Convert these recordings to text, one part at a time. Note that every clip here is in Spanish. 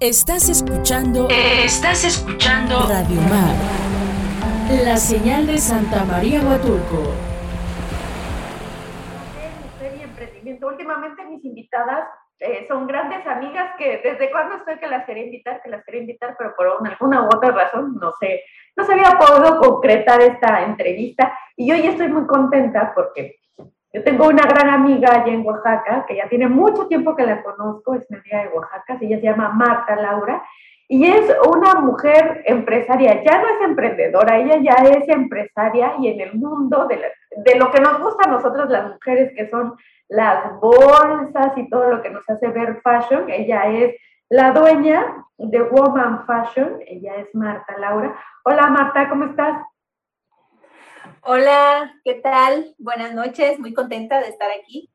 Estás escuchando. Estás escuchando. Radio Mar. La señal de Santa María Huatulco. Mujer y emprendimiento. Últimamente mis invitadas eh, son grandes amigas que desde cuando estoy que las quería invitar, que las quería invitar, pero por alguna u otra razón no sé, no se había podido concretar esta entrevista. Y hoy estoy muy contenta porque yo tengo una gran amiga allá en Oaxaca, que ya tiene mucho tiempo que la conozco, es una amiga de Oaxaca, ella se llama Marta Laura, y es una mujer empresaria, ya no es emprendedora, ella ya es empresaria y en el mundo de, de lo que nos gusta a nosotros las mujeres, que son las bolsas y todo lo que nos hace ver fashion, ella es la dueña de Woman Fashion, ella es Marta Laura. Hola Marta, ¿cómo estás? Hola, ¿qué tal? Buenas noches, muy contenta de estar aquí.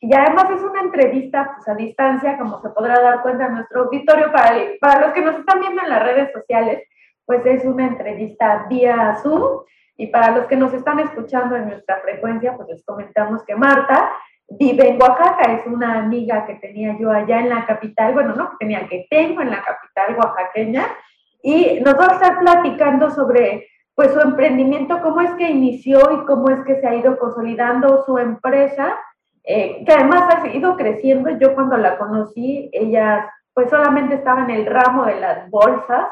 Y además es una entrevista pues, a distancia, como se podrá dar cuenta en nuestro auditorio, para, para los que nos están viendo en las redes sociales, pues es una entrevista vía Zoom. Y para los que nos están escuchando en nuestra frecuencia, pues les comentamos que Marta vive en Oaxaca, es una amiga que tenía yo allá en la capital, bueno, no que tenía, que tengo en la capital oaxaqueña, y nos va a estar platicando sobre pues su emprendimiento, cómo es que inició y cómo es que se ha ido consolidando su empresa, eh, que además ha ido creciendo. Yo cuando la conocí, ella pues solamente estaba en el ramo de las bolsas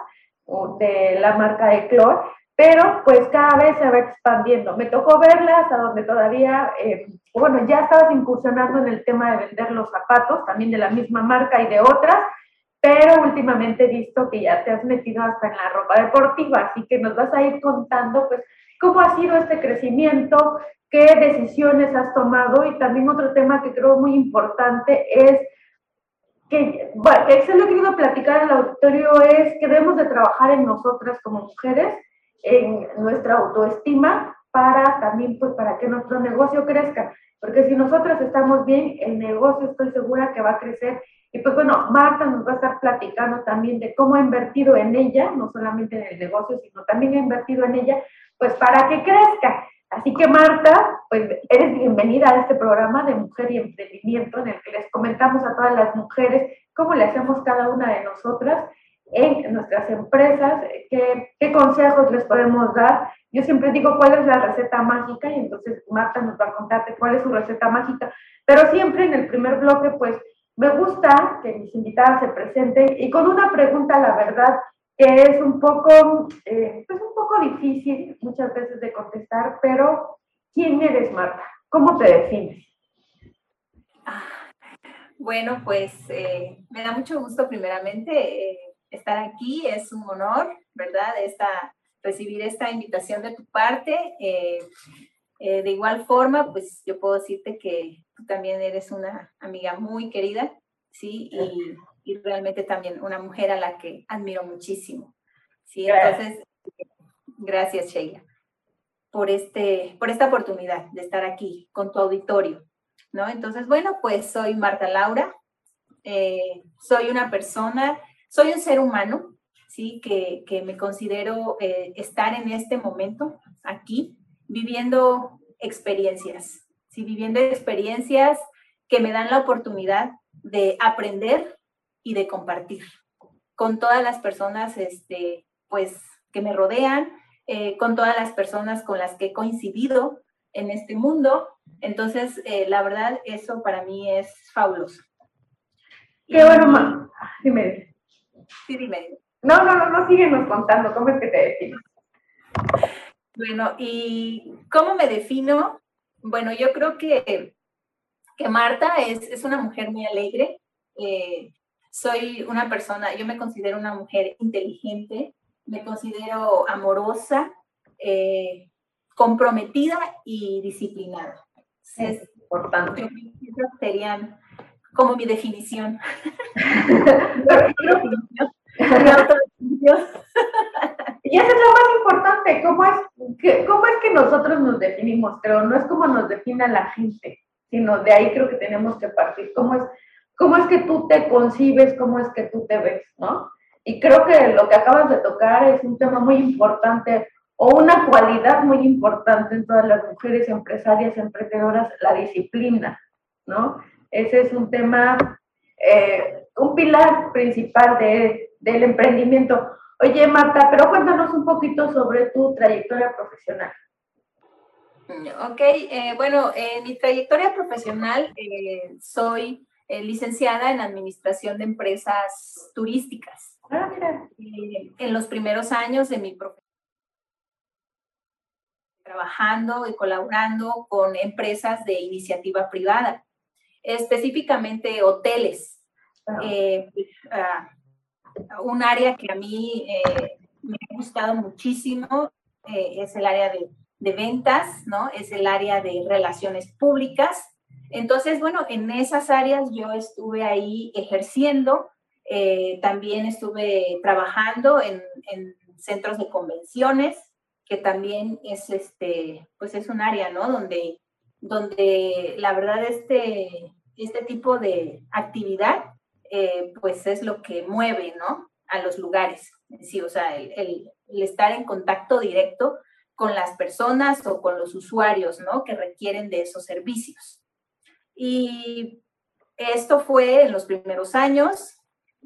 de la marca de Clor, pero pues cada vez se va expandiendo. Me tocó verla hasta donde todavía, eh, bueno, ya estabas incursionando en el tema de vender los zapatos, también de la misma marca y de otras, pero últimamente he visto que ya te has metido hasta en la ropa deportiva, así que nos vas a ir contando, pues, cómo ha sido este crecimiento, qué decisiones has tomado y también otro tema que creo muy importante es que, bueno, que se lo he querido platicar al auditorio es que debemos de trabajar en nosotras como mujeres, en nuestra autoestima, para también, pues, para que nuestro negocio crezca. Porque si nosotras estamos bien, el negocio estoy segura que va a crecer y pues bueno, Marta nos va a estar platicando también de cómo ha invertido en ella, no solamente en el negocio, sino también ha invertido en ella, pues para que crezca. Así que Marta, pues eres bienvenida a este programa de Mujer y Emprendimiento en el que les comentamos a todas las mujeres cómo le hacemos cada una de nosotras en nuestras empresas, qué, qué consejos les podemos dar. Yo siempre digo cuál es la receta mágica y entonces Marta nos va a contarte cuál es su receta mágica, pero siempre en el primer bloque pues me gusta que mis invitadas se presenten y con una pregunta, la verdad, que es un poco, eh, pues un poco difícil muchas veces de contestar, pero ¿quién eres, Marta? ¿Cómo te defines? Ah, bueno, pues eh, me da mucho gusto primeramente eh, estar aquí, es un honor, ¿verdad? Esta, recibir esta invitación de tu parte. De igual forma, pues yo puedo decirte que tú también eres una amiga muy querida, ¿sí? Y, realmente también una mujer a la que admiro muchísimo, ¿sí? Entonces, gracias, Sheila, por, este, por esta oportunidad de estar aquí con tu auditorio, ¿no? Entonces, bueno, pues soy Marta Laura, eh, soy una persona, soy un ser humano, ¿sí? Que, que me considero eh, estar en este momento aquí, viviendo experiencias, ¿sí? viviendo experiencias que me dan la oportunidad de aprender y de compartir con todas las personas este, pues, que me rodean, eh, con todas las personas con las que he coincidido en este mundo. Entonces, eh, la verdad, eso para mí es fabuloso. Qué bueno, dime. Sí, dime. No, no, no, no, síguenos contando, ¿cómo es que te defines? Bueno, ¿y cómo me defino? Bueno, yo creo que, que Marta es, es una mujer muy alegre. Eh, soy una persona, yo me considero una mujer inteligente, me considero amorosa, eh, comprometida y disciplinada. Es importante. Esas serían como mi definición. Y eso es lo más importante, ¿cómo es, que, cómo es que nosotros nos definimos, pero no es como nos defina la gente, sino de ahí creo que tenemos que partir, cómo es, cómo es que tú te concibes, cómo es que tú te ves, ¿no? Y creo que lo que acabas de tocar es un tema muy importante o una cualidad muy importante en todas las mujeres empresarias, emprendedoras, la disciplina, ¿no? Ese es un tema eh, un pilar principal de, del emprendimiento. Oye, Marta, pero cuéntanos un poquito sobre tu trayectoria profesional. Ok, eh, bueno, en mi trayectoria profesional eh, soy licenciada en Administración de Empresas Turísticas. Ah, en los primeros años de mi profesión trabajando y colaborando con empresas de iniciativa privada, específicamente hoteles. Eh, ah, un área que a mí eh, me ha gustado muchísimo eh, es el área de, ventas, ¿no? Es el área de relaciones públicas. Entonces, bueno, en esas áreas yo estuve ahí ejerciendo, también estuve trabajando en, en centros de convenciones, que también es este, pues es un área, ¿no? Donde, donde la verdad este, este tipo de actividad, eh, pues es lo que mueve, ¿no? A los lugares. Sí, o sea, el, el, estar en contacto directo con las personas o con los usuarios, ¿no? Que requieren de esos servicios. Y esto fue en los primeros años,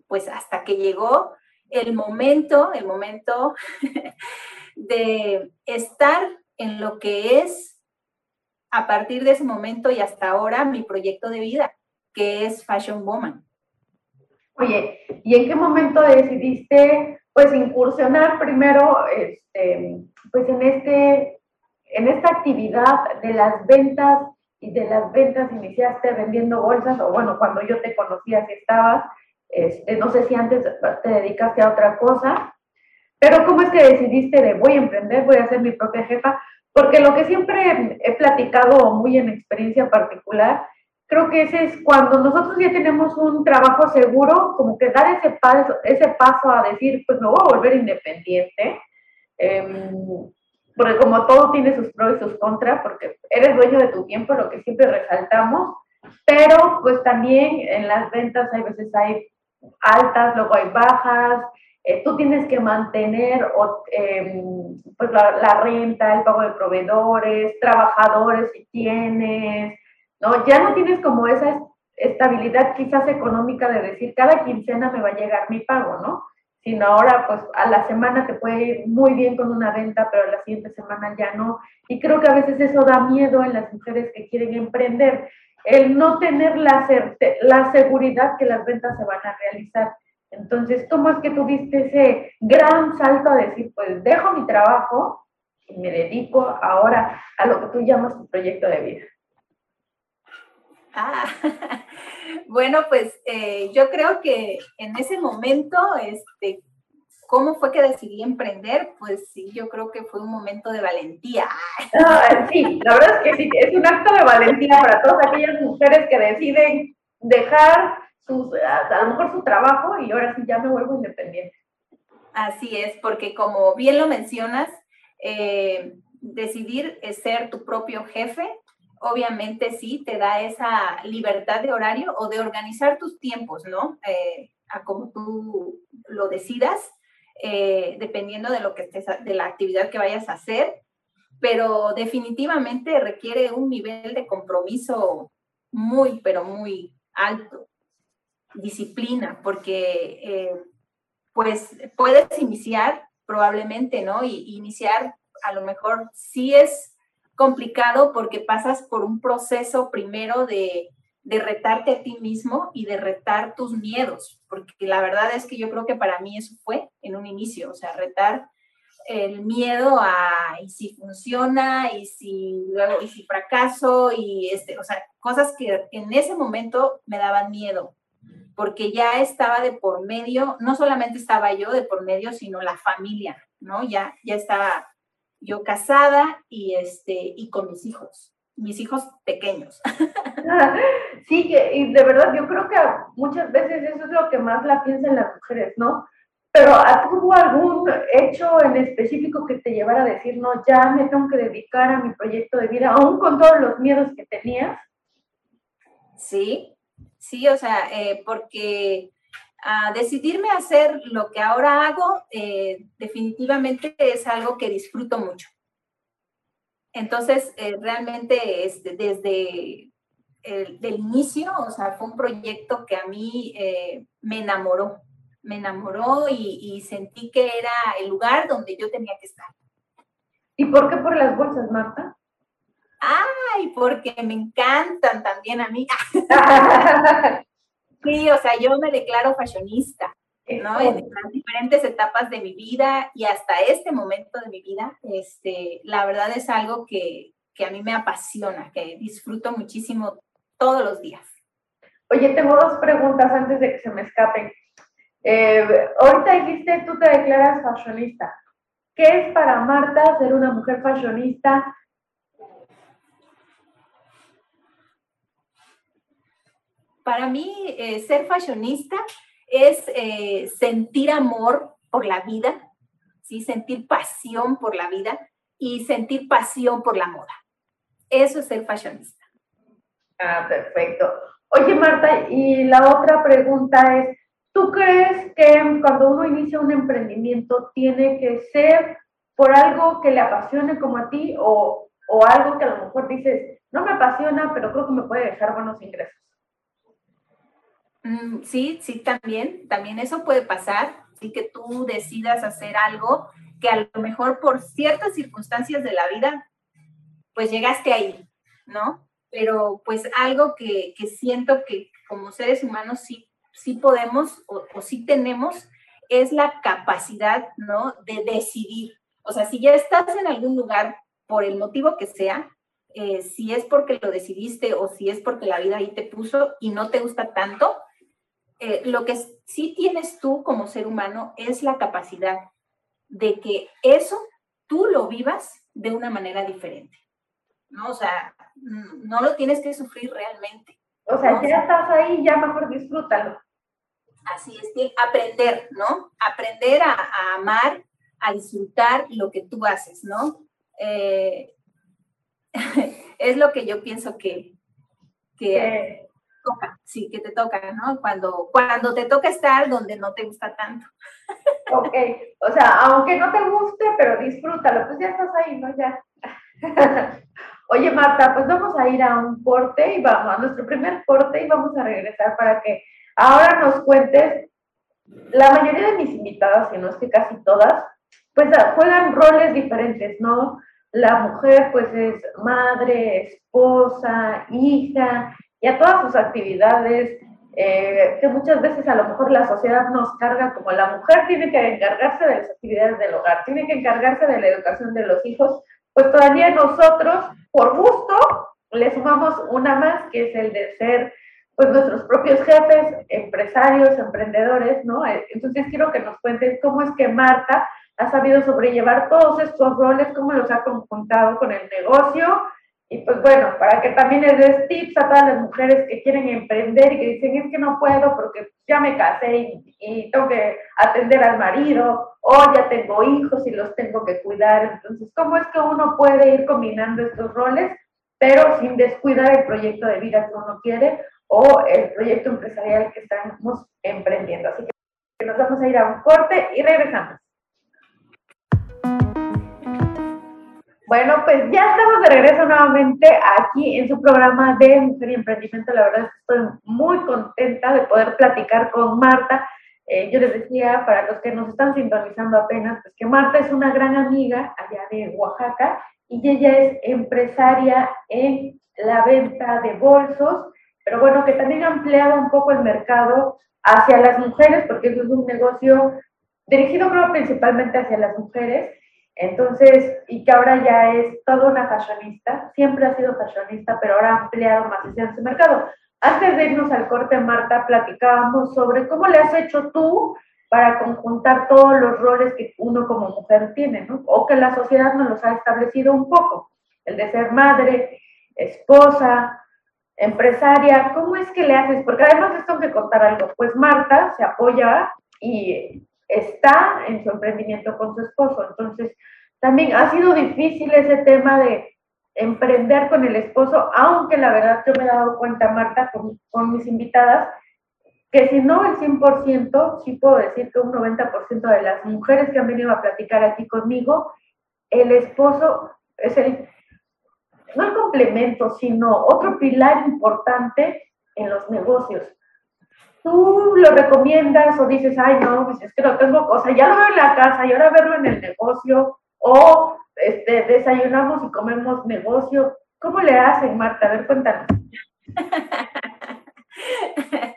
pues hasta que llegó el momento, el momento de estar en lo que es a partir de ese momento y hasta ahora mi proyecto de vida, que es Fashion Woman. Oye, ¿y en qué momento decidiste pues incursionar primero este, pues en este en esta actividad de las ventas y de las ventas iniciaste vendiendo bolsas o bueno, cuando yo te conocía si estabas, este, no sé si antes te dedicaste a otra cosa, pero ¿cómo es que decidiste de voy a emprender, voy a ser mi propia jefa? Porque lo que siempre he platicado muy en experiencia particular, creo que ese es cuando nosotros ya tenemos un trabajo seguro, como que dar ese paso, ese paso a decir, pues me voy a volver independiente. Em, porque como todo tiene sus pros y sus contras, porque eres dueño de tu tiempo, lo que siempre resaltamos, pero pues también en las ventas hay veces hay altas, luego hay bajas, eh, tú tienes que mantener em, pues la, renta, el pago de proveedores, trabajadores si tienes, ¿no? Ya no tienes como esa estabilidad quizás económica de decir cada quincena me va a llegar mi pago, ¿no? Sino ahora pues a la semana te puede ir muy bien con una venta, pero a la siguiente semana ya no. Y creo que a veces eso da miedo en las mujeres que quieren emprender, el no tener la, la seguridad que las ventas se van a realizar. Entonces, ¿cómo es que tuviste ese gran salto a decir, pues dejo mi trabajo y me dedico ahora a lo que tú llamas tu proyecto de vida? Ah, bueno, pues eh, yo creo que en ese momento, este, ¿cómo fue que decidí emprender? Pues sí, yo creo que fue un momento de valentía. Ah, sí, la verdad es que sí, es un acto de valentía para todas aquellas mujeres que deciden dejar a, lo mejor su trabajo y ahora sí ya me vuelvo independiente. Así es, porque como bien lo mencionas, eh, decidir ser tu propio jefe, obviamente sí te da esa libertad de horario o de organizar tus tiempos, ¿no? Eh, a como tú lo decidas, eh, dependiendo de lo que estés, de la actividad que vayas a hacer, pero definitivamente requiere un nivel de compromiso muy, pero muy alto disciplina, porque eh, pues puedes iniciar probablemente, ¿no? Y iniciar a lo mejor sí es complicado porque pasas por un proceso primero de, de retarte a ti mismo y de retar tus miedos, porque la verdad es que yo creo que para mí eso fue en un inicio, o sea, retar el miedo a y si funciona y si luego y si fracaso y este, o sea, cosas que en ese momento me daban miedo porque ya estaba de por medio, no solamente estaba yo de por medio, sino la familia, ¿no? Ya, ya estaba yo casada y, este, y con mis hijos, mis hijos pequeños. Sí, y de verdad yo creo que muchas veces eso es lo que más la piensan las mujeres, ¿no? Pero ¿tuvo algún hecho en específico que te llevara a decir, no, ya me tengo que dedicar a mi proyecto de vida, aún con todos los miedos que tenías? Sí, ¿sí? O sea, eh, porque a decidirme a hacer lo que ahora hago, eh, definitivamente es algo que disfruto mucho. Entonces, eh, realmente este, desde del inicio, o sea, fue un proyecto que a mí eh, me enamoró, me enamoró y, sentí que era el lugar donde yo tenía que estar. ¿Y por qué por las bolsas, Marta? Ay, porque me encantan también a mí. sí, o sea, yo me declaro fashionista, ¿no? En las diferentes etapas de mi vida y hasta este momento de mi vida, este, la verdad es algo que, que a mí me apasiona, que disfruto muchísimo todos los días. Oye, tengo dos preguntas antes de que se me escapen. Eh, ahorita dijiste, tú te declaras fashionista. ¿Qué es para Marta ser una mujer fashionista? Para mí, eh, ser fashionista es eh, sentir amor por la vida, ¿sí? sentir pasión por la vida y sentir pasión por la moda. Eso es ser fashionista. Ah, perfecto. Oye, Marta, y la otra pregunta es, ¿tú crees que cuando uno inicia un emprendimiento tiene que ser por algo que le apasione como a ti o, o algo que a lo mejor dices, no me apasiona, pero creo que me puede dejar buenos ingresos? Mm, sí, sí, también, también eso puede pasar, sí que tú decidas hacer algo que a lo mejor por ciertas circunstancias de la vida, pues llegaste ahí, ¿no? pero pues algo que, siento que como seres humanos sí, sí podemos o, sí tenemos es la capacidad, ¿no? De decidir. O sea, si ya estás en algún lugar por el motivo que sea, eh, si es porque lo decidiste o si es porque la vida ahí te puso y no te gusta tanto, eh, lo que sí tienes tú como ser humano es la capacidad de que eso tú lo vivas de una manera diferente. ¿no? O sea, mm, no lo tienes que sufrir realmente. O sea, ya estás ahí, ya mejor disfrútalo. Así es, aprender, ¿no? Aprender a, amar, a disfrutar lo que tú haces, ¿no? Eh, es lo que yo pienso que, que toca, sí, que te toca, ¿no? Cuando, cuando te toca estar donde no te gusta tanto. Ok, o sea, aunque no te guste, pero disfrútalo, pues ya estás ahí, ¿no? Ya. Oye, Marta, pues vamos a ir a un corte y vamos a nuestro primer corte y vamos a regresar para que ahora nos cuentes. La mayoría de mis invitadas, si no es que casi todas, pues juegan roles diferentes, ¿no? La mujer pues es madre, esposa, hija, y a todas sus actividades, eh, que muchas veces a lo mejor la sociedad nos carga como la mujer tiene que encargarse de las actividades del hogar, tiene que encargarse de la educación de los hijos, pues todavía nosotros, por gusto, le sumamos una más, que es el de ser pues nuestros propios jefes, empresarios, emprendedores, ¿no? Eh, entonces quiero que nos cuentes cómo es que Marta ha sabido sobrellevar todos estos roles, cómo los ha conjuntado con el negocio. Y pues bueno, para que también les des tips a todas las mujeres que quieren emprender y que dicen, es que no puedo porque ya me casé y, y tengo que atender al marido o ya tengo hijos y los tengo que cuidar. Entonces, ¿cómo es que uno puede ir combinando estos roles, pero sin descuidar el proyecto de vida que uno quiere o el proyecto empresarial que estamos emprendiendo? Así que nos vamos a ir a un corte y regresamos. Bueno, pues ya estamos de regreso nuevamente aquí en su programa de Mujer y Emprendimiento. La verdad estoy muy contenta de poder platicar con Marta eh, yo les decía, para los que nos están sintonizando apenas, pues que Marta es una gran amiga allá de Oaxaca y ella es empresaria en la venta de bolsos, pero bueno, que también ha ampliado un poco el mercado hacia las mujeres, porque eso es un negocio dirigido creo principalmente hacia las mujeres, entonces, y que ahora ya es toda una fashionista, siempre ha sido fashionista, pero ahora ha ampliado más hacia su mercado. Antes de irnos al corte, Marta, platicábamos sobre cómo le has hecho tú para conjuntar todos los roles que uno como mujer tiene, ¿no? O que la sociedad nos los ha establecido un poco. El de ser madre, esposa, empresaria. ¿Cómo es que le haces? Porque además esto que contar algo. Pues Marta se apoya y está en su emprendimiento con su esposo. Entonces, también ha sido difícil ese tema de emprender con el esposo, aunque la verdad yo me he dado cuenta, Marta, con, con mis invitadas, que si no el 100%, sí puedo decir que un 90% de las mujeres que han venido a platicar aquí conmigo, el esposo es el, no el complemento, sino otro pilar importante en los negocios. ¿Tú lo recomiendas o dices, ay, no, pues es que no tengo cosa, ya lo veo en la casa y ahora verlo en el negocio? O este, desayunamos y comemos negocio. ¿Cómo le hacen, Marta? A ver, cuéntanos.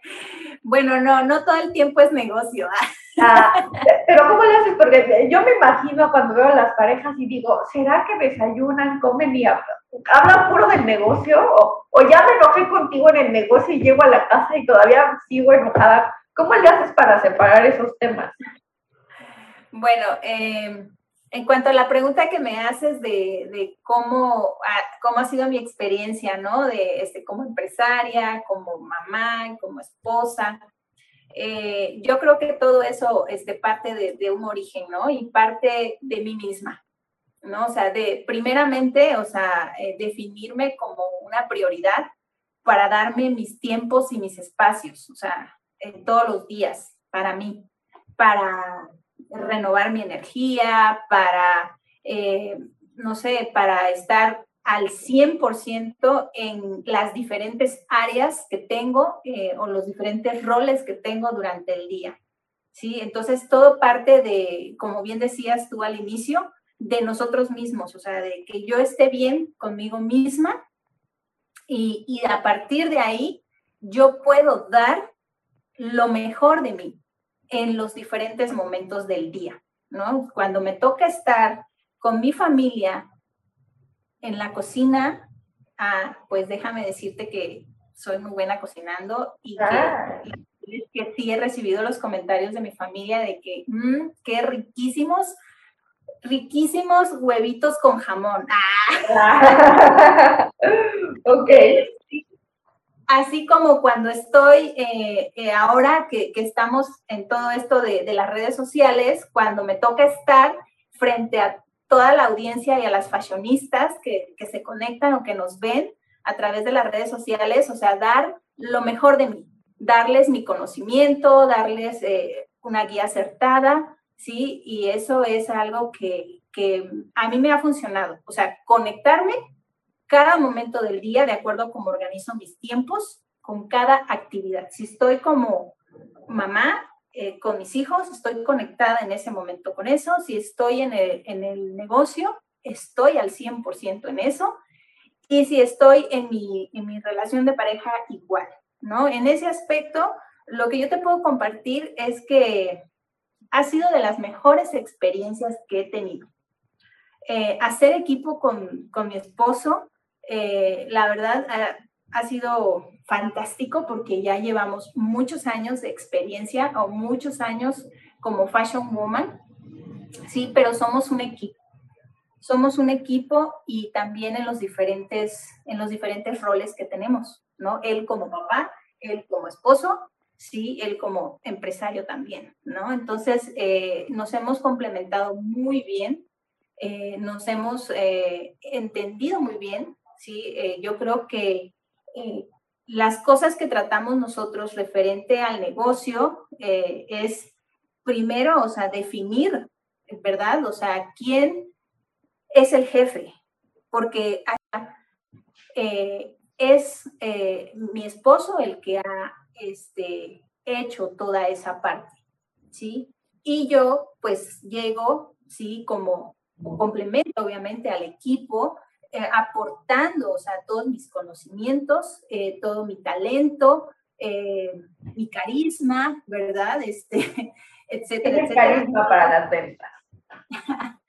bueno, no, no todo el tiempo es negocio. Ah, pero ¿cómo le haces? Porque yo me imagino cuando veo a las parejas y digo, ¿será que desayunan, comen y hablan, puro del negocio? O, o, ya me enojé contigo en el negocio y llego a la casa y todavía sigo enojada. ¿Cómo le haces para separar esos temas? Bueno, eh, en cuanto a la pregunta que me haces de, cómo, cómo ha sido mi experiencia, ¿no? De este, como empresaria, como mamá, como esposa, eh, yo creo que todo eso este, parte de, un origen, ¿no? Y parte de mí misma, ¿no? O sea, de primeramente, o sea, eh, definirme como una prioridad para darme mis tiempos y mis espacios, o sea, en todos los días, para mí, para renovar mi energía, para, eh, no sé, para estar al 100% en las diferentes áreas que tengo eh, o los diferentes roles que tengo durante el día. ¿sí? Entonces, todo parte de, como bien decías tú al inicio, de nosotros mismos, o sea, de que yo esté bien conmigo misma y, y a partir de ahí yo puedo dar lo mejor de mí, en los diferentes momentos del día, ¿no? Cuando me toca estar con mi familia en la cocina, ah, pues déjame decirte que soy muy buena cocinando y que, ah. que, sí he recibido los comentarios de mi familia de que, mmm, qué riquísimos, riquísimos huevitos con jamón. Ah. ok así como cuando estoy eh, eh, ahora que, estamos en todo esto de, las redes sociales, cuando me toca estar frente a toda la audiencia y a las fashionistas que, se conectan o que nos ven a través de las redes sociales, o sea, dar lo mejor de mí, darles mi conocimiento, darles eh, una guía acertada, ¿sí? Y eso es algo que, que a mí me ha funcionado, o sea, conectarme cada momento del día de acuerdo a cómo organizo mis tiempos con cada actividad. Si estoy como mamá eh, con mis hijos, estoy conectada en ese momento con eso. Si estoy en el, en el negocio, estoy al 100% en eso. Y si estoy en mi, en mi relación de pareja, igual, ¿no? En ese aspecto, lo que yo te puedo compartir es que ha sido de las mejores experiencias que he tenido. Eh, hacer equipo con, con mi esposo eh, la verdad ha, sido fantástico porque ya llevamos muchos años de experiencia o muchos años como Fashion Woman, sí, pero somos un equipo. Somos un equipo y también en los diferentes, en los diferentes roles que tenemos, ¿no? Él como papá, él como esposo, sí, él como empresario también, ¿no? Entonces, eh, nos hemos complementado muy bien, eh, nos hemos entendido muy bien, ¿sí? Eh, yo creo que eh, las cosas que tratamos nosotros referente al negocio eh, es primero, o sea, definir, ¿verdad? O sea, quién es el jefe, porque es mi esposo el que ha este, hecho toda esa parte, ¿sí? Y yo, pues, llego, ¿sí? Como complemento, obviamente, al equipo eh, aportando, o sea, todos mis conocimientos, eh, todo mi talento, eh, mi carisma, ¿verdad? Este, etcétera, etcétera. carisma para las ventas.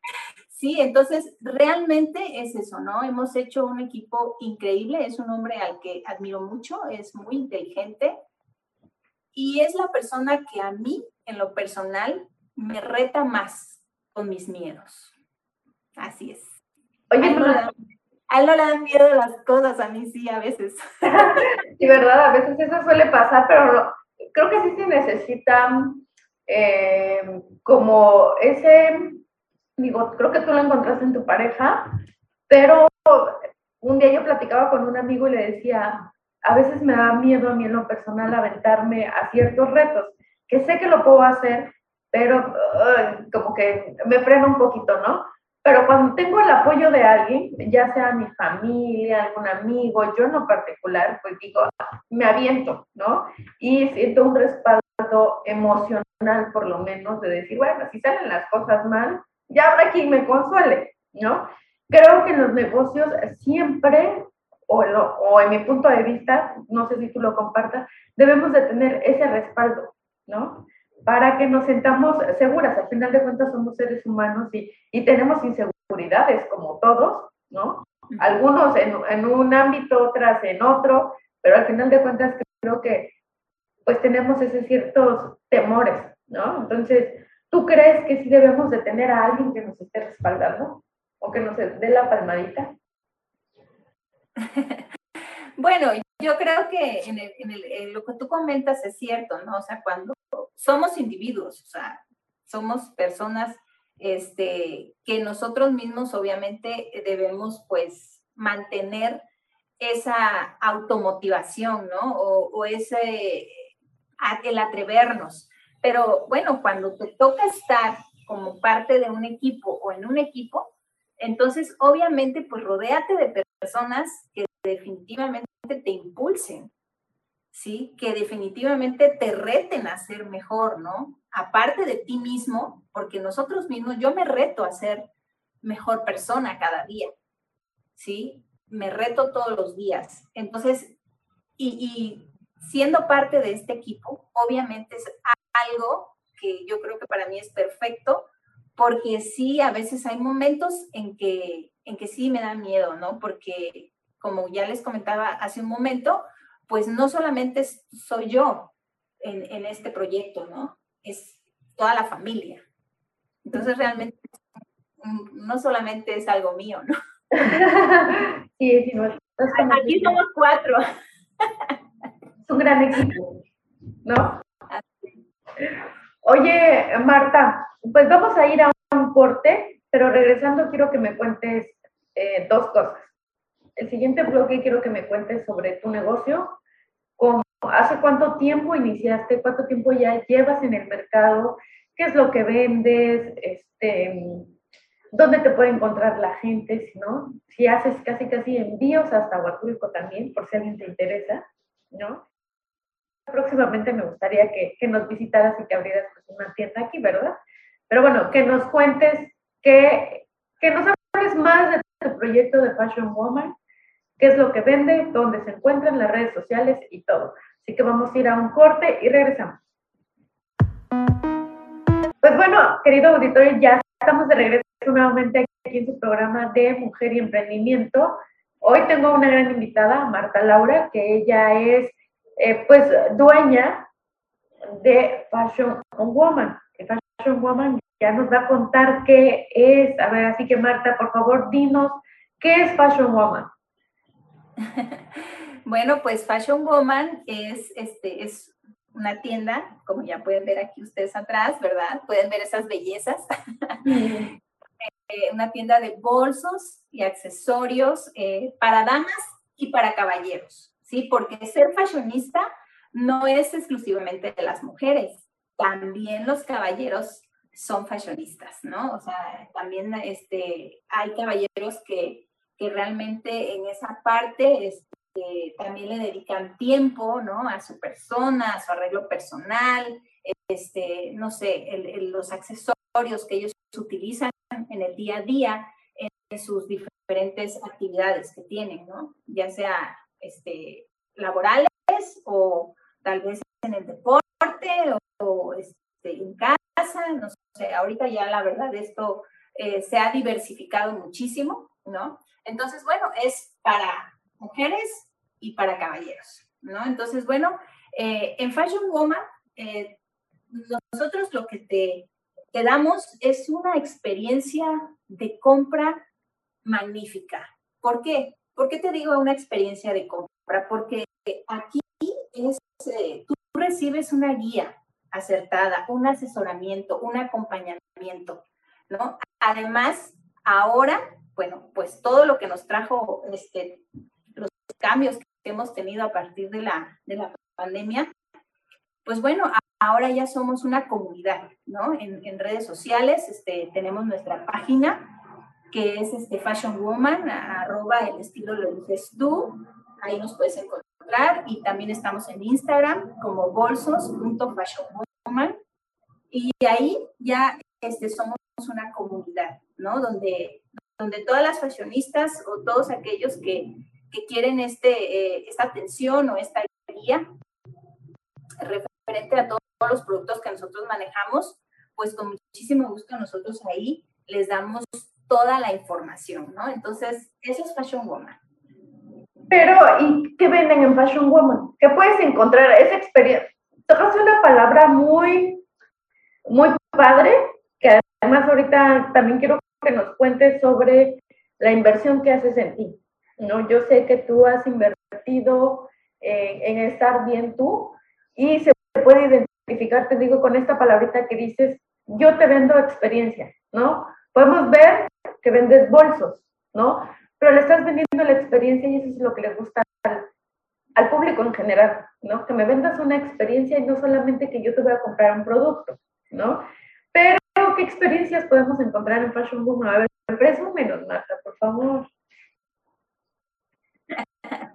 sí, entonces realmente es eso, ¿no? Hemos hecho un equipo increíble, es un hombre al que admiro mucho, es muy inteligente y es la persona que a mí, en lo personal, me reta más con mis miedos. Así es. Oye, a él no le dan miedo las cosas, a mí sí, a veces. sí, verdad, a veces eso suele pasar, pero creo que sí se necesita eh, como ese, digo, creo que tú lo encontraste en tu pareja, pero un día yo platicaba con un amigo y le decía, a veces me da miedo a mí en lo personal aventarme a ciertos retos, que sé que lo puedo hacer, pero como que me frena un poquito, ¿no? Pero cuando tengo el apoyo de alguien, ya sea mi familia, algún amigo, yo en particular, pues digo, me aviento, ¿no? Y siento un respaldo emocional, por lo menos, de decir, bueno, si salen las cosas mal, ya habrá quien me consuele, ¿no? Creo que en los negocios siempre, o, o en mi punto de vista, no sé si tú lo compartas, debemos de tener ese respaldo, ¿no? Para que nos sentamos seguras. Al final de cuentas somos seres humanos y, y tenemos inseguridades como todos, ¿no? Algunos en, en, un ámbito, otras en otro, pero al final de cuentas creo que pues tenemos esos ciertos temores, ¿no? Entonces, ¿tú crees que sí debemos de tener a alguien que nos esté respaldando o que nos dé la palmadita? Bueno, yo creo que en, el, en, el, en, lo que tú comentas es cierto, ¿no? O sea, cuando somos individuos, o sea, somos personas este, que nosotros mismos obviamente debemos pues mantener esa automotivación, ¿no? O, o ese, el atrevernos. Pero bueno, cuando te toca estar como parte de un equipo o en un equipo, entonces obviamente pues rodéate de personas que definitivamente te impulsen, ¿sí? Que definitivamente te reten a ser mejor, ¿no? Aparte de ti mismo, porque nosotros mismos, yo me reto a ser mejor persona cada día, ¿sí? Me reto todos los días. Entonces, y, y siendo parte de este equipo, obviamente es algo que yo creo que para mí es perfecto, porque sí, a veces hay momentos en que, en que sí me da miedo, ¿no? Porque, como ya les comentaba hace un momento, pues no solamente soy yo en, este proyecto, ¿no? Es toda la familia. Entonces realmente no solamente es algo mío, ¿no? Sí, sí, Aquí somos cuatro. Es un gran equipo, ¿no? Oye, Marta, pues vamos a ir a un corte, pero regresando quiero que me cuentes eh, dos cosas el siguiente bloque quiero que me cuentes sobre tu negocio. ¿Cómo, ¿Hace cuánto tiempo iniciaste? ¿Cuánto tiempo ya llevas en el mercado? ¿Qué es lo que vendes? Este, ¿Dónde te puede encontrar la gente? Si, ¿no? si haces casi casi envíos hasta Huatulco también, por si alguien te interesa, ¿no? Próximamente me gustaría que, que nos visitaras y que abrieras pues, una tienda aquí, ¿verdad? Pero bueno, que nos cuentes, que, que nos hables más de tu proyecto de Fashion Woman, qué es lo que vende, dónde se encuentra en las redes sociales y todo. Así que vamos a ir a un corte y regresamos. Pues bueno, querido auditorio, ya estamos de regreso nuevamente aquí en su programa de Mujer y Emprendimiento. Hoy tengo una gran invitada, Marta Laura, que ella es eh, pues dueña de Fashion Woman. Fashion Woman ya nos va a contar qué es. A ver, así que Marta, por favor, dinos, ¿qué es Fashion Woman? bueno, pues Fashion Woman es, este, es una tienda, como ya pueden ver aquí ustedes atrás, ¿verdad? Pueden ver esas bellezas. Eh, una tienda de bolsos y accesorios eh, para damas y para caballeros, ¿sí? Porque ser fashionista no es exclusivamente de las mujeres, también los caballeros son fashionistas, ¿no? O sea, también este, hay caballeros que que realmente en esa parte este, también le dedican tiempo, ¿no? A su persona, a su arreglo personal, este, no sé, los accesorios que ellos utilizan en el día a día, en sus diferentes actividades que tienen, ¿no? Ya sea este, laborales o tal vez en el deporte o, este, en casa, no sé, ahorita ya la verdad esto eh, se ha diversificado muchísimo, ¿no? Entonces, bueno, es para mujeres y para caballeros, ¿no? Entonces, bueno, eh, en Fashion Woman, eh, nosotros lo que te, te damos es una experiencia de compra magnífica. ¿Por qué? ¿Por qué te digo una experiencia de compra? Porque aquí es, eh, tú recibes una guía acertada, un asesoramiento, un acompañamiento, ¿no? Además, ahora bueno, pues todo lo que nos trajo este, los cambios que hemos tenido a partir de la, de la pandemia, pues bueno, ahora ya somos una comunidad, ¿no? En, redes sociales este, tenemos nuestra página que es este Fashion arroba el estilo lo dices tú, ahí nos puedes encontrar y también estamos en Instagram como bolsos.fashionwoman y ahí ya este, somos una comunidad, ¿no? Donde, donde todas las fashionistas o todos aquellos que, que quieren este, eh, esta atención o esta guía referente a todos los productos que nosotros manejamos, pues con muchísimo gusto nosotros ahí les damos toda la información, ¿no? Entonces, eso es Fashion Woman. Pero, ¿y qué venden en Fashion Woman? ¿Qué puedes encontrar? Esa experiencia. Tocas una palabra muy, muy padre, que además ahorita también quiero que nos cuentes sobre la inversión que haces en ti. ¿no? Yo sé que tú has invertido en estar bien tú y se puede identificar, te digo, con esta palabrita que dices, yo te vendo experiencia, ¿no? Podemos ver que vendes bolsos, ¿no? Pero le estás vendiendo la experiencia y eso es lo que le gusta al, al público en general, ¿no? Que me vendas una experiencia y no solamente que yo te voy a comprar un producto, ¿no? ¿Qué experiencias podemos encontrar en Fashion Boom? A ver, presúmenos, Marta, por favor.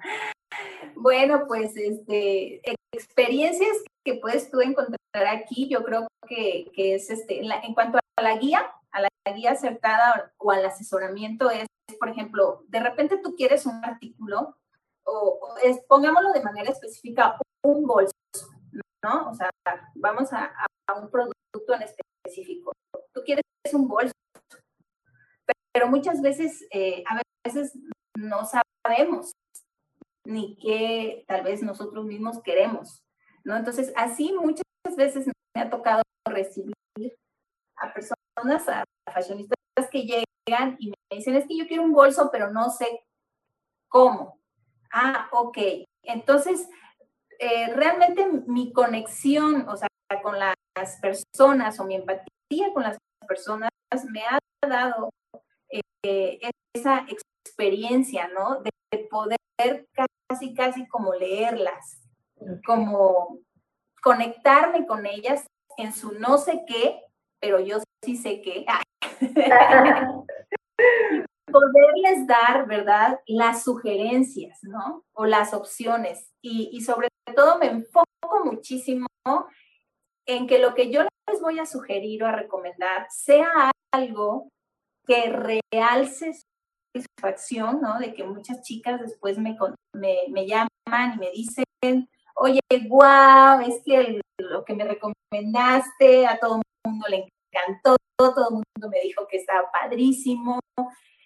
Bueno, pues este, experiencias que puedes tú encontrar aquí, yo creo que, que es este, en cuanto a la guía, a la guía acertada o al asesoramiento es, por ejemplo, de repente tú quieres un artículo o, es, pongámoslo de manera específica, un bolso, ¿no? O sea, vamos a un producto en específico. Tú quieres un bolso, pero muchas veces, eh, a veces no sabemos ni qué tal vez nosotros mismos queremos, ¿no? Entonces, así muchas veces me ha tocado recibir a personas, a fashionistas que llegan y me dicen, es que yo quiero un bolso, pero no sé cómo. Ah, ok. Entonces, eh, realmente mi conexión, o sea, con las personas o mi empatía con las personas me ha dado eh, esa experiencia, ¿no? De, poder casi, casi como leerlas, como conectarme con ellas en su no sé qué, pero yo sí sé qué. poderles dar, ¿verdad? Las sugerencias, ¿no? O las opciones. Y, y, sobre todo me enfoco muchísimo en que lo que yo les voy a sugerir o a recomendar sea algo que realce su satisfacción, ¿no? De que muchas chicas después me, me, me llaman y me dicen, oye, wow, es que lo que me recomendaste a todo el mundo le encantó, todo el mundo me dijo que estaba padrísimo.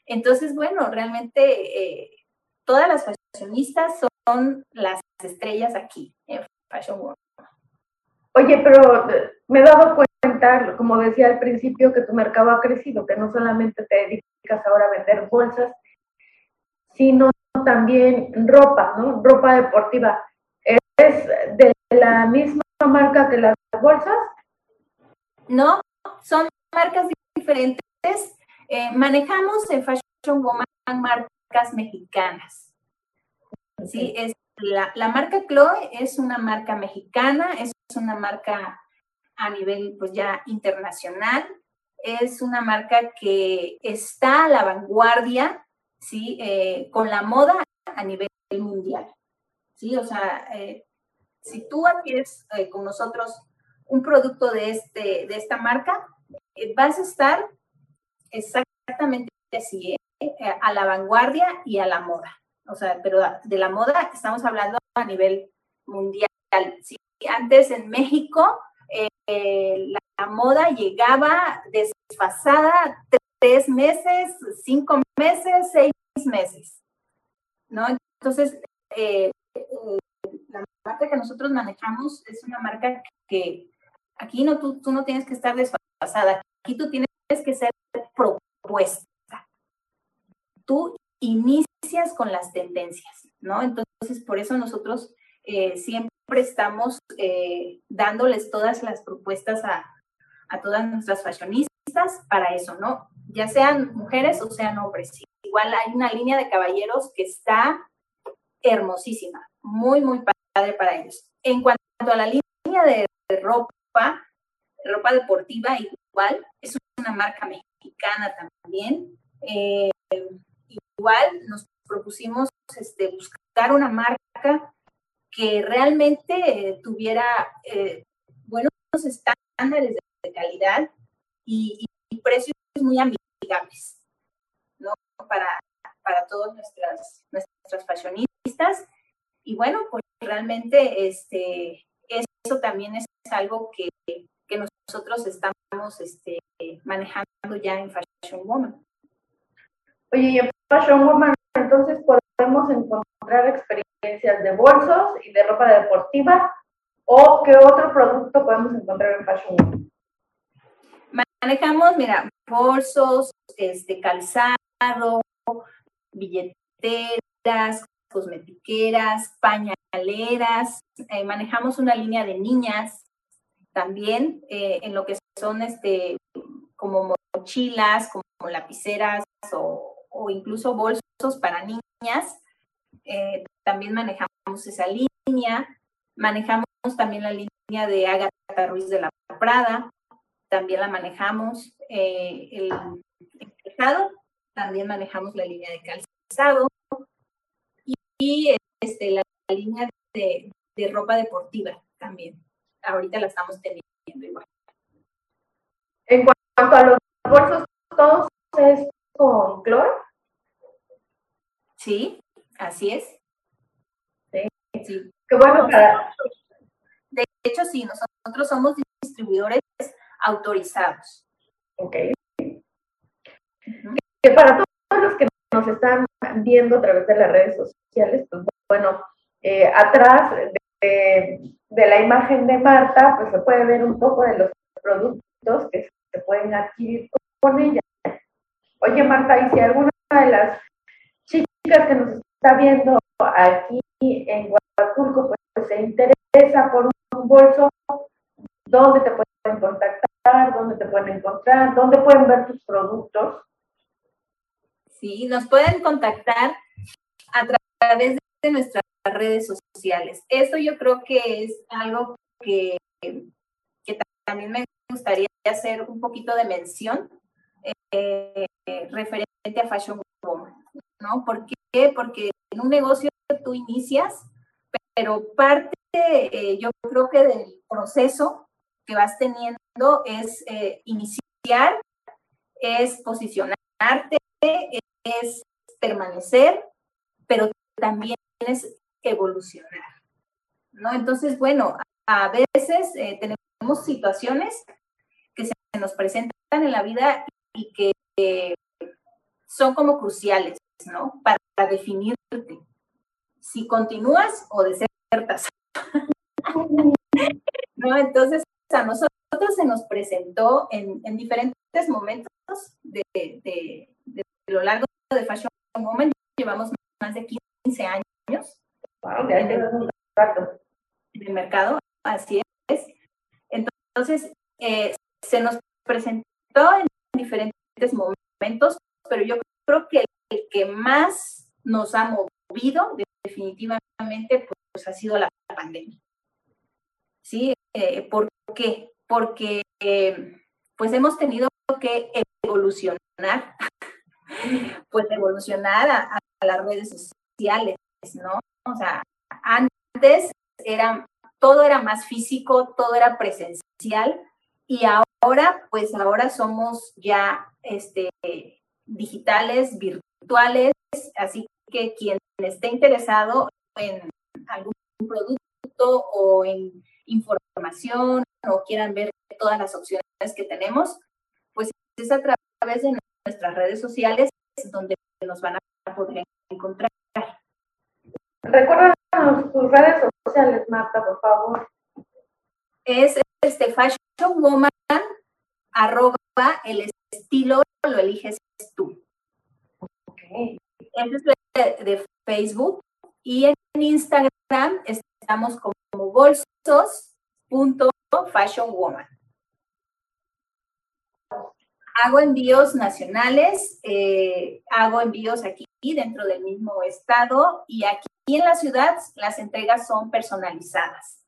Entonces, bueno, realmente eh, todas las fashionistas son las estrellas aquí en Fashion World. Oye, pero eh, me he dado cuenta, como decía al principio, que tu mercado ha crecido, que no solamente te dedicas ahora a vender bolsas, sino también ropa, ¿no? Ropa deportiva. ¿Es de la misma marca que las bolsas? No, son marcas diferentes. Eh, manejamos en Fashion Woman marcas mexicanas. Sí, es la, la, marca Chloe es una marca mexicana, es una marca a nivel pues ya internacional, es una marca que está a la vanguardia, ¿sí? Eh, con la moda a nivel mundial, ¿sí? O sea, eh, si tú adquieres eh, con nosotros un producto de, este, de esta marca, vas a estar exactamente así, a la vanguardia y a la moda. O sea, pero de la moda estamos hablando a nivel mundial. ¿sí? Antes en México eh, la, moda llegaba desfasada tres meses, cinco meses, seis meses, ¿no? Entonces, eh, la marca que nosotros manejamos es una marca que aquí no, tú, tú no tienes que estar desfasada, aquí tú tienes que ser propuesta. Tú inicias con las tendencias, ¿no? Entonces, por eso nosotros eh, siempre estamos eh, dándoles todas las propuestas a, a, todas nuestras fashionistas para eso, ¿no? Ya sean mujeres o sean hombres. Igual hay una línea de caballeros que está hermosísima, muy, muy padre para ellos. En cuanto a la línea de, ropa, ropa deportiva, igual, es una marca mexicana también. Eh, igual nos propusimos este, buscar una marca que realmente tuviera eh, buenos estándares de calidad y, precios muy amigables, ¿no? Para, para todas nuestras, nuestras fashionistas. Y bueno, pues realmente este, eso también es algo que, que nosotros estamos este, manejando ya en Fashion Woman. Oye, y en Fashion Woman, entonces podemos encontrar experiencias de bolsos y de ropa deportiva, o qué otro producto podemos encontrar en Fashion Woman. Manejamos, mira, bolsos, este, calzado, billeteras, cosmetiqueras, pañaleras, eh, manejamos una línea de niñas también eh, en lo que son este, como mochilas, como lapiceras o, incluso bolsos para niñas. Eh, también manejamos esa línea. Manejamos también la línea de Agatha Ruiz de la Prada. También la manejamos. Eh, el, calzado. También manejamos la línea de calzado. Y, este, la, línea de, de ropa deportiva también. Ahorita la estamos teniendo igual. En cuanto a los bolsos, ¿todos es con cloro? Sí, así es. Sí. sí. Qué bueno para... De hecho, sí, nosotros somos distribuidores autorizados. Ok. Que para todos los que nos están viendo a través de las redes sociales, pues bueno, eh, atrás de, de, la imagen de Marta, pues se puede ver un poco de los productos que se pueden adquirir con ella. Oye, Marta, y si alguna de las chicas que nos está viendo aquí en Guadalajara pues, se interesa por un bolso, ¿dónde te pueden contactar? ¿Dónde te pueden encontrar? ¿Dónde pueden ver tus productos? Sí, nos pueden contactar a través de nuestras redes sociales. Eso yo creo que es algo que, también me gustaría hacer un poquito de mención eh, referente a Fashion ¿no? ¿Por qué? Porque en un negocio tú inicias, pero parte, eh, yo creo que del proceso que vas teniendo es eh, iniciar, es posicionarte, es permanecer, pero también es evolucionar, ¿no? Entonces, bueno, a veces tenemos situaciones que se nos presentan en la vida y que son como cruciales, ¿no? Para, definirte si continúas o desertas. ¿No? Entonces, a nosotros se nos presentó en, diferentes momentos de, de, de, lo largo de Fashion Moment. Llevamos más de 15 años wow, el mercado, así es. Entonces, eh, se nos presentó en diferentes momentos, pero yo creo que el que más nos ha movido definitivamente pues, ha sido la pandemia. ¿Sí? Eh, ¿Por qué? Porque pues hemos tenido que evolucionar, pues evolucionar a, a, las redes sociales, ¿no? O sea, antes era, todo era más físico, todo era presencial y ahora pues ahora somos ya este, digitales, virtuales, así que quien esté interesado en algún producto o en información o quieran ver todas las opciones que tenemos, pues es a través de nuestras redes sociales donde nos van a poder encontrar. Recuérdanos tus redes sociales, Marta, por favor. Es este Fashion Woman arroba el estilo lo eliges tú. Okay. Este es de, Facebook y en Instagram estamos como bolsos.fashionwoman. Hago envíos nacionales, eh, hago envíos aquí dentro del mismo estado y aquí en la ciudad las entregas son personalizadas,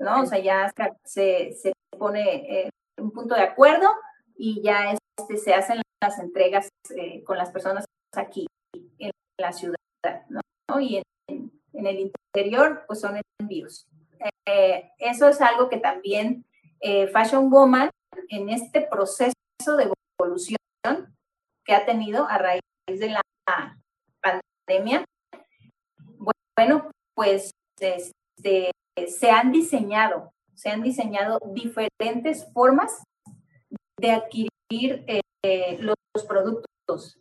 ¿no? O sea, ya se, se pone eh, un punto de acuerdo y ya es este, se hacen las entregas eh, con las personas aquí en la ciudad, ¿no? Y en, en el interior, pues son envíos. Eh, eso es algo que también Fashion Woman en este proceso de evolución que ha tenido a raíz de la pandemia, bueno, pues este, se han diseñado, se han diseñado diferentes formas de adquirir eh, los, productos,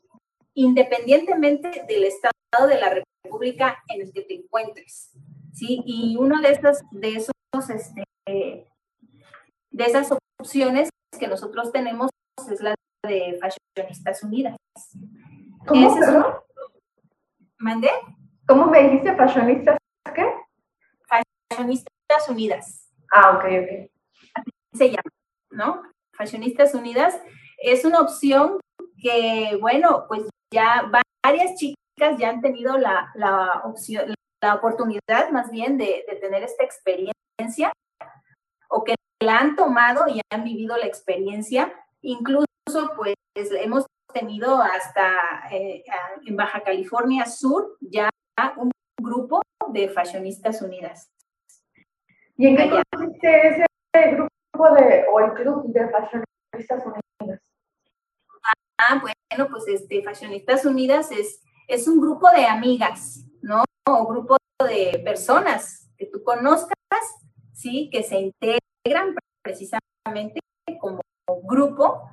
independientemente del estado de la República en el que te encuentres. ¿sí? Y uno de esos, de esos, este, de esas opciones que nosotros tenemos es la de Fashionistas Unidas. ¿Cómo, es ¿Mandé? ¿Cómo me dijiste fashionistas? Fashionistas Unidas. Ah, ok, ok. Así se llama, ¿no? Fashionistas Unidas es una opción que, bueno, pues ya varias chicas ya han tenido la, la opción, la oportunidad más bien de, de tener esta experiencia o que la han tomado y han vivido la experiencia. Incluso, pues, hemos tenido hasta eh, en Baja California Sur ya un grupo de Fashionistas Unidas. ¿Y en qué consiste ese grupo de, o el club de Fashionistas Unidas? Ah, bueno, pues este, Fashionistas Unidas es, es un grupo de amigas, ¿no? O grupo de personas que tú conozcas, ¿sí? Que se integran precisamente como grupo,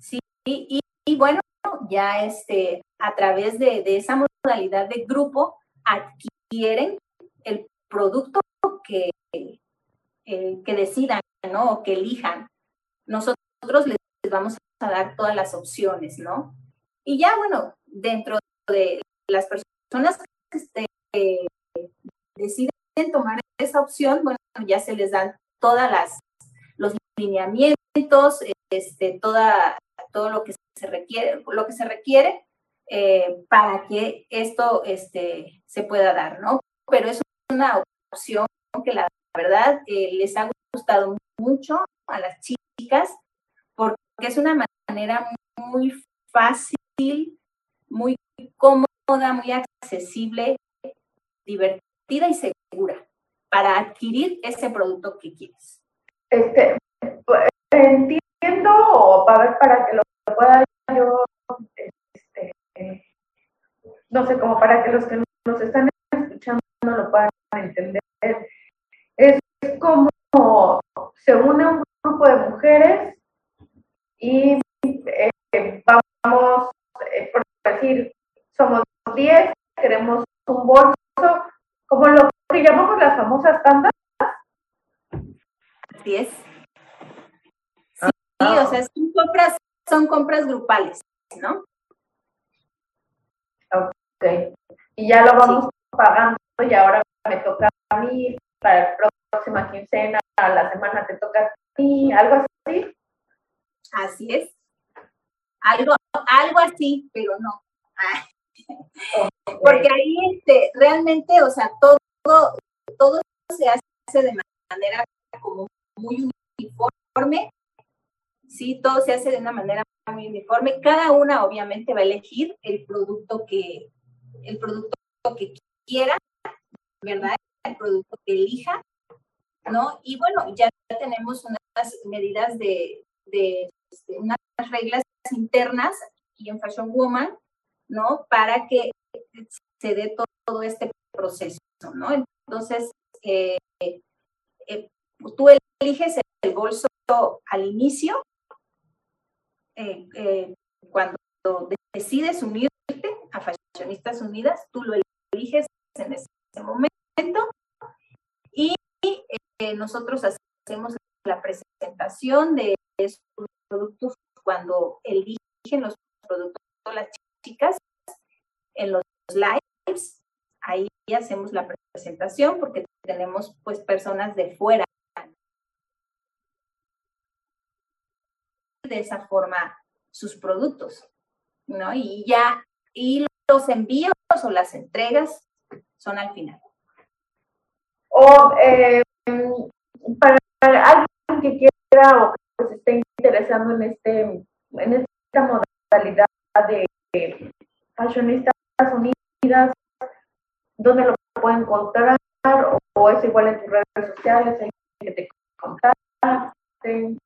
¿sí? Y, y bueno, ya este, a través de, de, esa modalidad de grupo adquieren el producto que, eh, que decidan, ¿no? O que elijan. Nosotros les vamos a dar todas las opciones, ¿no? Y ya, bueno, dentro de las personas que este, deciden tomar esa opción, bueno, ya se les dan todas las los lineamientos, este, toda, todo lo que se requiere, lo que se requiere eh, para que esto este, se pueda dar, ¿no? Pero es una opción que la verdad eh, les ha gustado mucho a las chicas porque es una manera muy fácil, muy cómoda, muy accesible, divertida y segura para adquirir ese producto que quieres. Este, entiendo, o para ver, para que lo pueda yo, este, no sé, como para que los que nos todo, todo se hace de manera como muy uniforme, sí, todo se hace de una manera muy uniforme. Cada una obviamente va a elegir el producto que, el producto que quiera, ¿verdad? El producto que elija, ¿no? Y bueno, ya tenemos unas medidas de, de, este, unas reglas internas aquí en Fashion Woman, ¿no? Para que se dé todo, este proceso, ¿no? Entonces, eh, eh, tú eliges el bolso al inicio, eh, cuando decides unirte a Fashionistas Unidas, tú lo eliges en ese momento y nosotros hacemos la presentación de esos productos cuando eligen los productos las chicas en los lives, ahí hacemos la presentación porque tenemos pues personas de fuera. De esa forma sus productos, ¿no? Y ya, y los envíos o las entregas son al final. O eh, para alguien que quiera o que esté interesando en este, en este modalidad de Fashionistas Unidas, ¿dónde lo pueden encontrar? ¿O, es igual en tus redes sociales? ¿Hay que te contacten?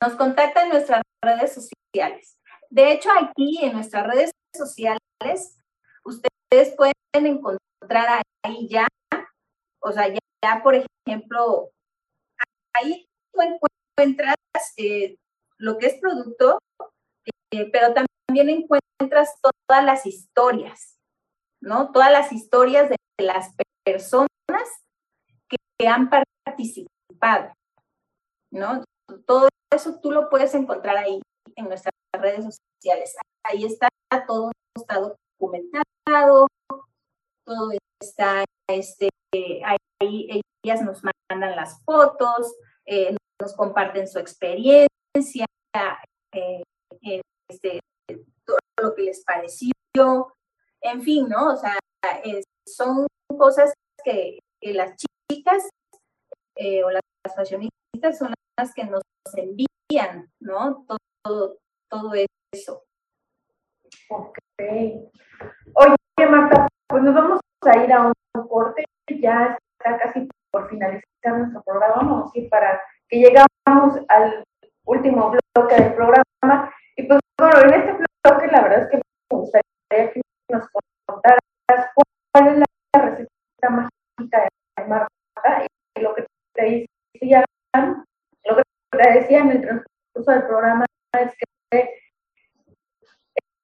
Nos contactan en nuestras redes sociales. De hecho, aquí en nuestras redes sociales, ustedes pueden encontrar ahí ya, o sea, ya, por ejemplo, ahí tú encuentras eh, lo que es producto, eh, pero también encuentras todas las historias, ¿no? Todas las historias de las personas que, han participado, ¿no? Todo eso tú lo puedes encontrar ahí en nuestras redes sociales. Ahí está todo, documentado, todo está, este, ahí ellas nos mandan las fotos, eh, nos comparten su experiencia, eh, este, todo lo que les pareció, en fin, ¿no? O sea, son cosas que, las chicas eh, o las fashionistas son las que nos envían, ¿no? Todo, todo, eso. Ok. Oye, Marta, pues nos vamos a ir a un corte, ya está casi por finalizar nuestro programa, vamos a ir para que llegamos al último bloque del programa. Y pues bueno, en este bloque la verdad es que mágica de Marta y lo que te decía, lo que te decía en el transcurso del programa es que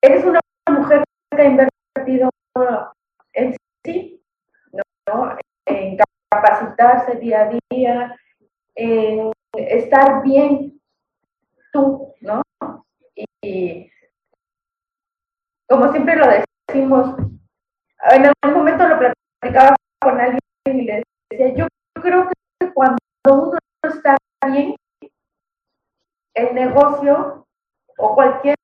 eres una mujer que ha invertido en sí, ¿no? en capacitarse día a día, en estar bien tú, ¿no? Y, como siempre lo decimos, en algún momento lo platicaba con alguien y le decía, yo creo que cuando uno está bien, el negocio o cualquier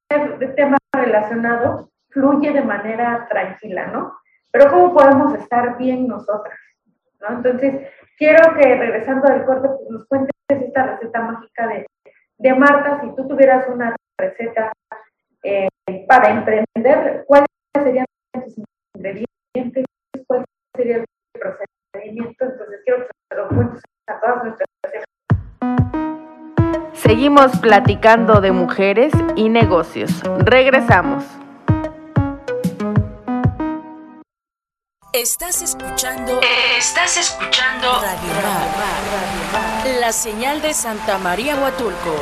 tema relacionado fluye de manera tranquila, ¿no? Pero ¿cómo podemos estar bien nosotras? ¿no? Entonces, quiero que regresando del corte pues, nos cuentes esta receta mágica de, de Marta, si tú tuvieras una receta eh, para emprender, ¿cuáles serían tus ingredientes? ¿Cuál sería el procedimiento? Entonces, quiero que se lo cuentes a todas nuestras Seguimos platicando de mujeres y negocios. Regresamos. Estás escuchando. Estás escuchando. Radio La señal de Santa María Huatulco.